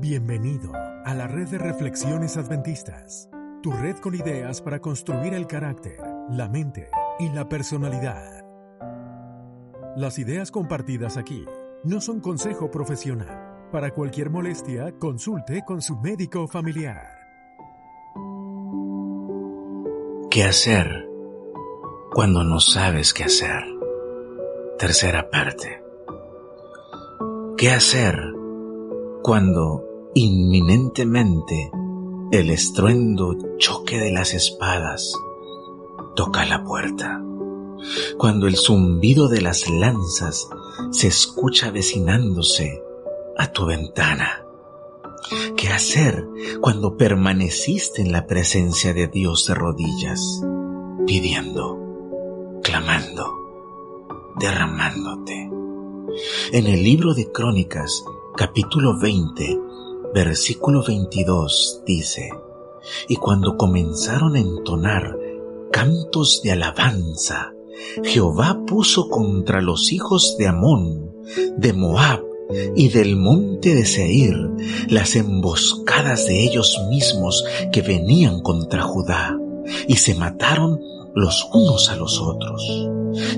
Bienvenido a la red de reflexiones adventistas, tu red con ideas para construir el carácter, la mente y la personalidad. Las ideas compartidas aquí no son consejo profesional. Para cualquier molestia, consulte con su médico familiar. ¿Qué hacer cuando no sabes qué hacer? Tercera parte. ¿Qué hacer cuando inminentemente el estruendo choque de las espadas toca la puerta? Cuando el zumbido de las lanzas se escucha vecinándose a tu ventana. ¿Qué hacer cuando permaneciste en la presencia de Dios de rodillas, pidiendo, clamando, derramándote? En el libro de Crónicas, capítulo 20, versículo 22 dice, y cuando comenzaron a entonar cantos de alabanza, Jehová puso contra los hijos de Amón, de Moab y del monte de Seir las emboscadas de ellos mismos que venían contra Judá, y se mataron los unos a los otros.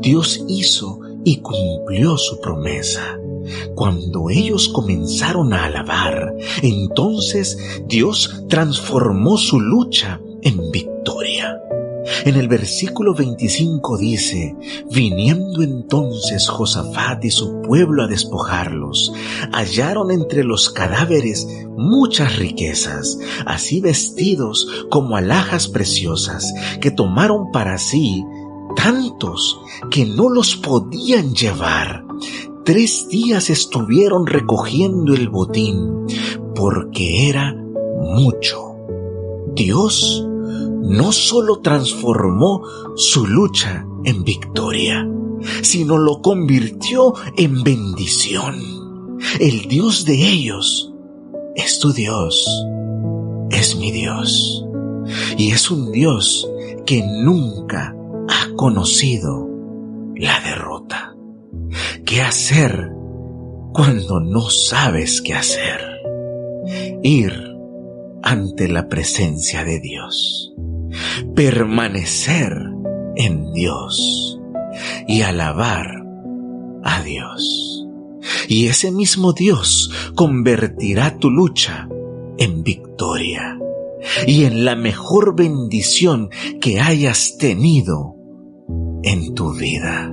Dios hizo y cumplió su promesa. Cuando ellos comenzaron a alabar, entonces Dios transformó su lucha en victoria. En el versículo 25 dice, viniendo entonces Josafat y su pueblo a despojarlos, hallaron entre los cadáveres muchas riquezas, así vestidos como alhajas preciosas, que tomaron para sí tantos que no los podían llevar. Tres días estuvieron recogiendo el botín, porque era mucho. Dios no solo transformó su lucha en victoria, sino lo convirtió en bendición. El Dios de ellos es tu Dios, es mi Dios. Y es un Dios que nunca ha conocido la derrota. ¿Qué hacer cuando no sabes qué hacer? Ir ante la presencia de Dios permanecer en Dios y alabar a Dios. Y ese mismo Dios convertirá tu lucha en victoria y en la mejor bendición que hayas tenido en tu vida.